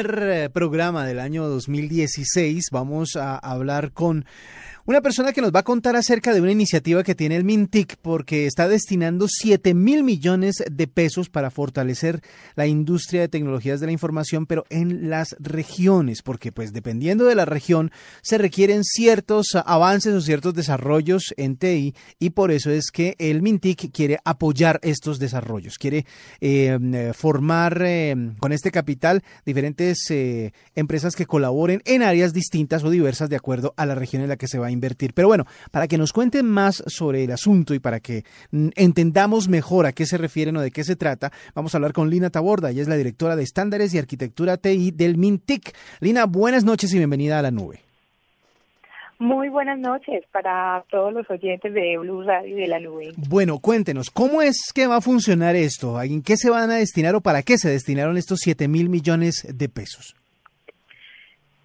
Eh, programa del año 2016 vamos a hablar con una persona que nos va a contar acerca de una iniciativa que tiene el Mintic porque está destinando 7 mil millones de pesos para fortalecer la industria de tecnologías de la información, pero en las regiones, porque pues dependiendo de la región se requieren ciertos avances o ciertos desarrollos en TI y por eso es que el Mintic quiere apoyar estos desarrollos, quiere eh, formar eh, con este capital diferentes eh, empresas que colaboren en áreas distintas o diversas de acuerdo a la región en la que se va a invertir. Pero bueno, para que nos cuenten más sobre el asunto y para que mm, entendamos mejor a qué se refieren o de qué se trata, vamos a hablar con Lina Taborda. Ella es la directora de estándares y arquitectura TI del MINTIC. Lina, buenas noches y bienvenida a la nube. Muy buenas noches para todos los oyentes de Blue Radio y de la nube. Bueno, cuéntenos, ¿cómo es que va a funcionar esto? ¿En qué se van a destinar o para qué se destinaron estos 7 mil millones de pesos?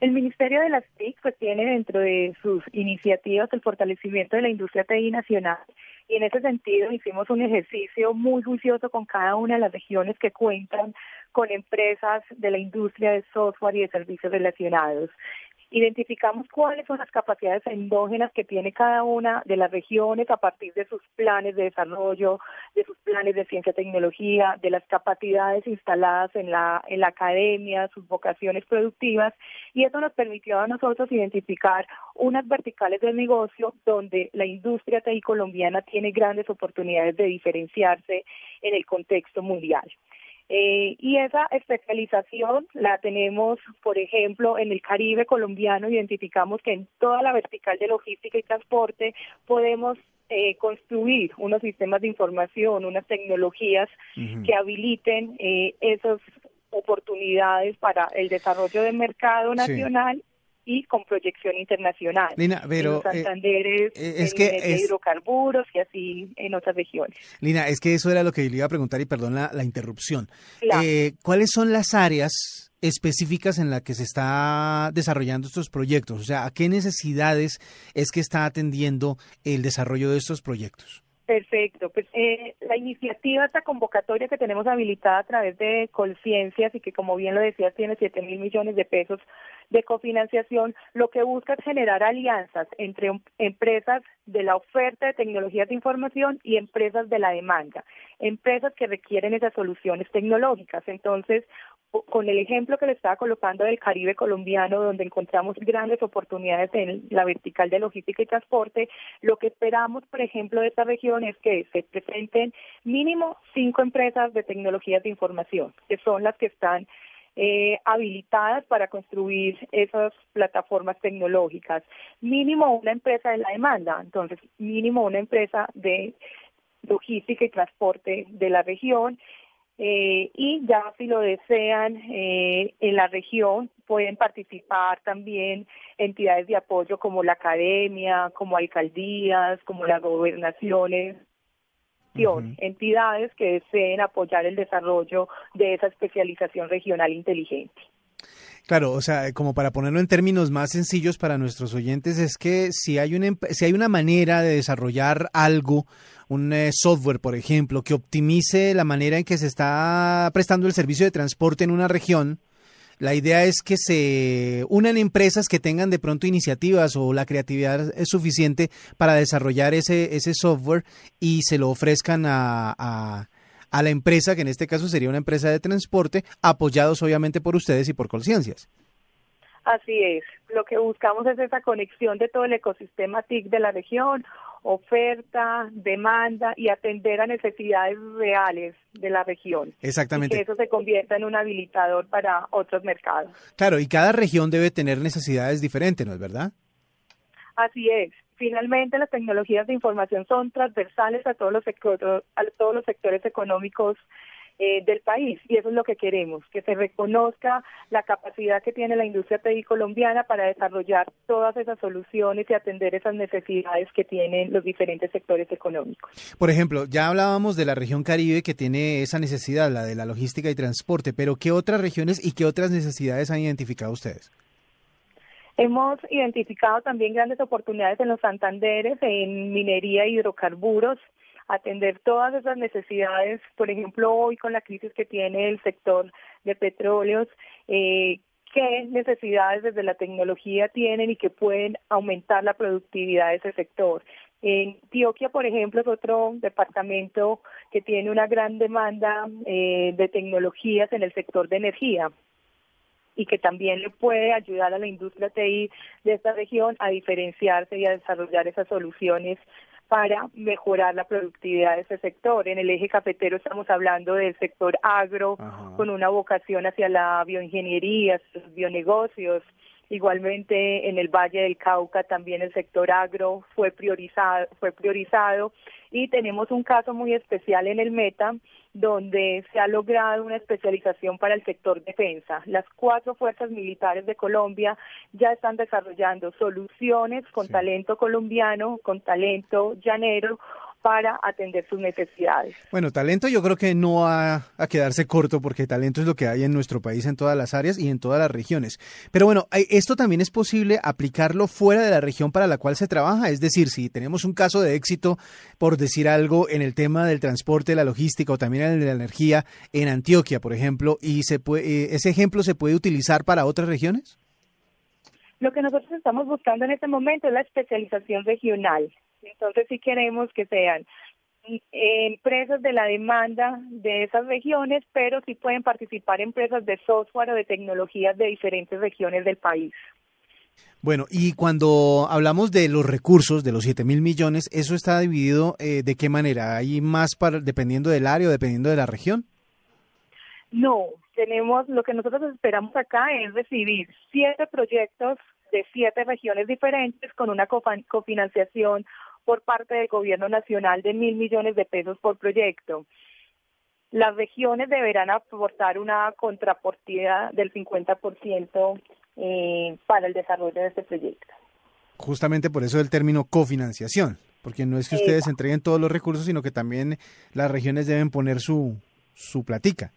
El Ministerio de las TIC pues tiene dentro de sus iniciativas el fortalecimiento de la industria TI nacional y en ese sentido hicimos un ejercicio muy juicioso con cada una de las regiones que cuentan con empresas de la industria de software y de servicios relacionados identificamos cuáles son las capacidades endógenas que tiene cada una de las regiones a partir de sus planes de desarrollo, de sus planes de ciencia y tecnología, de las capacidades instaladas en la, en la academia, sus vocaciones productivas, y eso nos permitió a nosotros identificar unas verticales del negocio donde la industria TI colombiana tiene grandes oportunidades de diferenciarse en el contexto mundial. Eh, y esa especialización la tenemos, por ejemplo, en el Caribe colombiano, identificamos que en toda la vertical de logística y transporte podemos eh, construir unos sistemas de información, unas tecnologías que habiliten eh, esas oportunidades para el desarrollo del mercado nacional y con proyección internacional. Lina, pero en Santander eh, es que hidrocarburos y así en otras regiones. Lina, es que eso era lo que le iba a preguntar y perdón la, interrupción. Eh, ¿Cuáles son las áreas específicas en las que se está desarrollando estos proyectos? O sea, ¿a qué necesidades es que está atendiendo el desarrollo de estos proyectos? Perfecto. Pues eh, la iniciativa, esta convocatoria que tenemos habilitada a través de Colciencias y que, como bien lo decías, tiene 7 mil millones de pesos de cofinanciación, lo que busca es generar alianzas entre empresas de la oferta de tecnologías de información y empresas de la demanda, empresas que requieren esas soluciones tecnológicas. Entonces, con el ejemplo que le estaba colocando del Caribe colombiano, donde encontramos grandes oportunidades en la vertical de logística y transporte, lo que esperamos, por ejemplo, de esta región es que se presenten mínimo cinco empresas de tecnologías de información, que son las que están eh, habilitadas para construir esas plataformas tecnológicas. Mínimo una empresa de la demanda, entonces mínimo una empresa de logística y transporte de la región eh, y ya si lo desean eh, en la región pueden participar también entidades de apoyo como la academia, como alcaldías, como las gobernaciones, entidades que deseen apoyar el desarrollo de esa especialización regional inteligente. Claro, o sea, como para ponerlo en términos más sencillos para nuestros oyentes, es que si hay una, si hay una manera de desarrollar algo, un eh, software, por ejemplo, que optimice la manera en que se está prestando el servicio de transporte en una región, la idea es que se unan empresas que tengan de pronto iniciativas o la creatividad es suficiente para desarrollar ese, ese software y se lo ofrezcan a a la empresa, que en este caso sería una empresa de transporte, apoyados obviamente por ustedes y por Colciencias. Así es. Lo que buscamos es esa conexión de todo el ecosistema TIC de la región, oferta, demanda y atender a necesidades reales de la región. Exactamente. Y que eso se convierta en un habilitador para otros mercados. Claro, y cada región debe tener necesidades diferentes, ¿no es verdad? Así es. Finalmente, las tecnologías de información son transversales a todos los sectores, a todos los sectores económicos eh, del país y eso es lo que queremos, que se reconozca la capacidad que tiene la industria TI colombiana para desarrollar todas esas soluciones y atender esas necesidades que tienen los diferentes sectores económicos. Por ejemplo, ya hablábamos de la región Caribe que tiene esa necesidad, la de la logística y transporte, pero ¿qué otras regiones y qué otras necesidades han identificado ustedes? Hemos identificado también grandes oportunidades en los Santanderes, en minería hidrocarburos, atender todas esas necesidades, por ejemplo, hoy con la crisis que tiene el sector de petróleos eh, qué necesidades desde la tecnología tienen y que pueden aumentar la productividad de ese sector. En Antioquia, por ejemplo, es otro departamento que tiene una gran demanda eh, de tecnologías en el sector de energía y que también le puede ayudar a la industria TI de esta región a diferenciarse y a desarrollar esas soluciones para mejorar la productividad de ese sector. En el eje cafetero estamos hablando del sector agro, con una vocación hacia la bioingeniería, los bionegocios. Igualmente en el Valle del Cauca también el sector agro fue priorizado, fue priorizado y tenemos un caso muy especial en el Meta donde se ha logrado una especialización para el sector defensa. Las cuatro fuerzas militares de Colombia ya están desarrollando soluciones con talento colombiano, con talento llanero para atender sus necesidades. Bueno, talento yo creo que no va a quedarse corto porque talento es lo que hay en nuestro país en todas las áreas y en todas las regiones. Pero bueno, esto también es posible aplicarlo fuera de la región para la cual se trabaja. Es decir, si tenemos un caso de éxito, por decir algo, en el tema del transporte, la logística o también en el de la energía en Antioquia, por ejemplo, y se puede, eh, ese ejemplo se puede utilizar para otras regiones. Lo que nosotros estamos buscando en este momento es la especialización regional. Entonces sí queremos que sean empresas de la demanda de esas regiones, pero sí pueden participar empresas de software o de tecnologías de diferentes regiones del país. Bueno, y cuando hablamos de los recursos, de los 7 mil millones, ¿eso está dividido eh, de qué manera? ¿Hay más para, dependiendo del área o dependiendo de la región? No, tenemos, lo que nosotros esperamos acá es recibir siete proyectos de siete regiones diferentes con una cofinanciación por parte del gobierno nacional de mil millones de pesos por proyecto. Las regiones deberán aportar una contrapartida del 50% eh, para el desarrollo de este proyecto. Justamente por eso el término cofinanciación, porque no es que ustedes entreguen todos los recursos, sino que también las regiones deben poner su, su platica.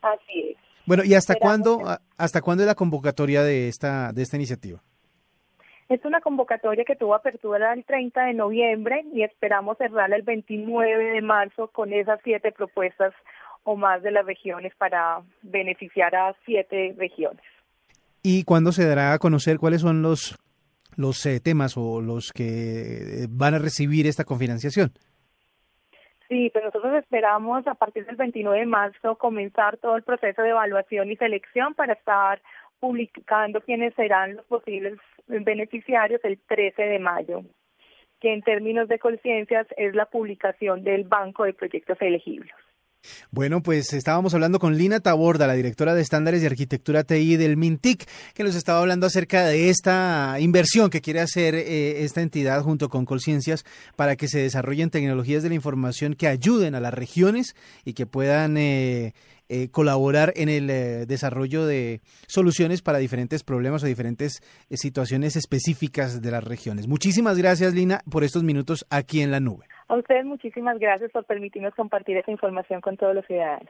Así es. Bueno, ¿y hasta cuándo, hasta cuándo es la convocatoria de esta, de esta iniciativa? Es una convocatoria que tuvo apertura el 30 de noviembre y esperamos cerrarla el 29 de marzo con esas siete propuestas o más de las regiones para beneficiar a siete regiones. ¿Y cuándo se dará a conocer cuáles son los, los eh, temas o los que van a recibir esta confinanciación? Sí, pero pues nosotros esperamos a partir del 29 de marzo comenzar todo el proceso de evaluación y selección para estar publicando quiénes serán los posibles beneficiarios el 13 de mayo, que en términos de conciencias es la publicación del Banco de Proyectos Elegibles. Bueno, pues estábamos hablando con Lina Taborda, la directora de estándares de arquitectura TI del MINTIC, que nos estaba hablando acerca de esta inversión que quiere hacer eh, esta entidad junto con Colciencias para que se desarrollen tecnologías de la información que ayuden a las regiones y que puedan eh, eh, colaborar en el desarrollo de soluciones para diferentes problemas o diferentes situaciones específicas de las regiones. Muchísimas gracias, Lina, por estos minutos aquí en la nube. A ustedes muchísimas gracias por permitirnos compartir esa información con todos los ciudadanos.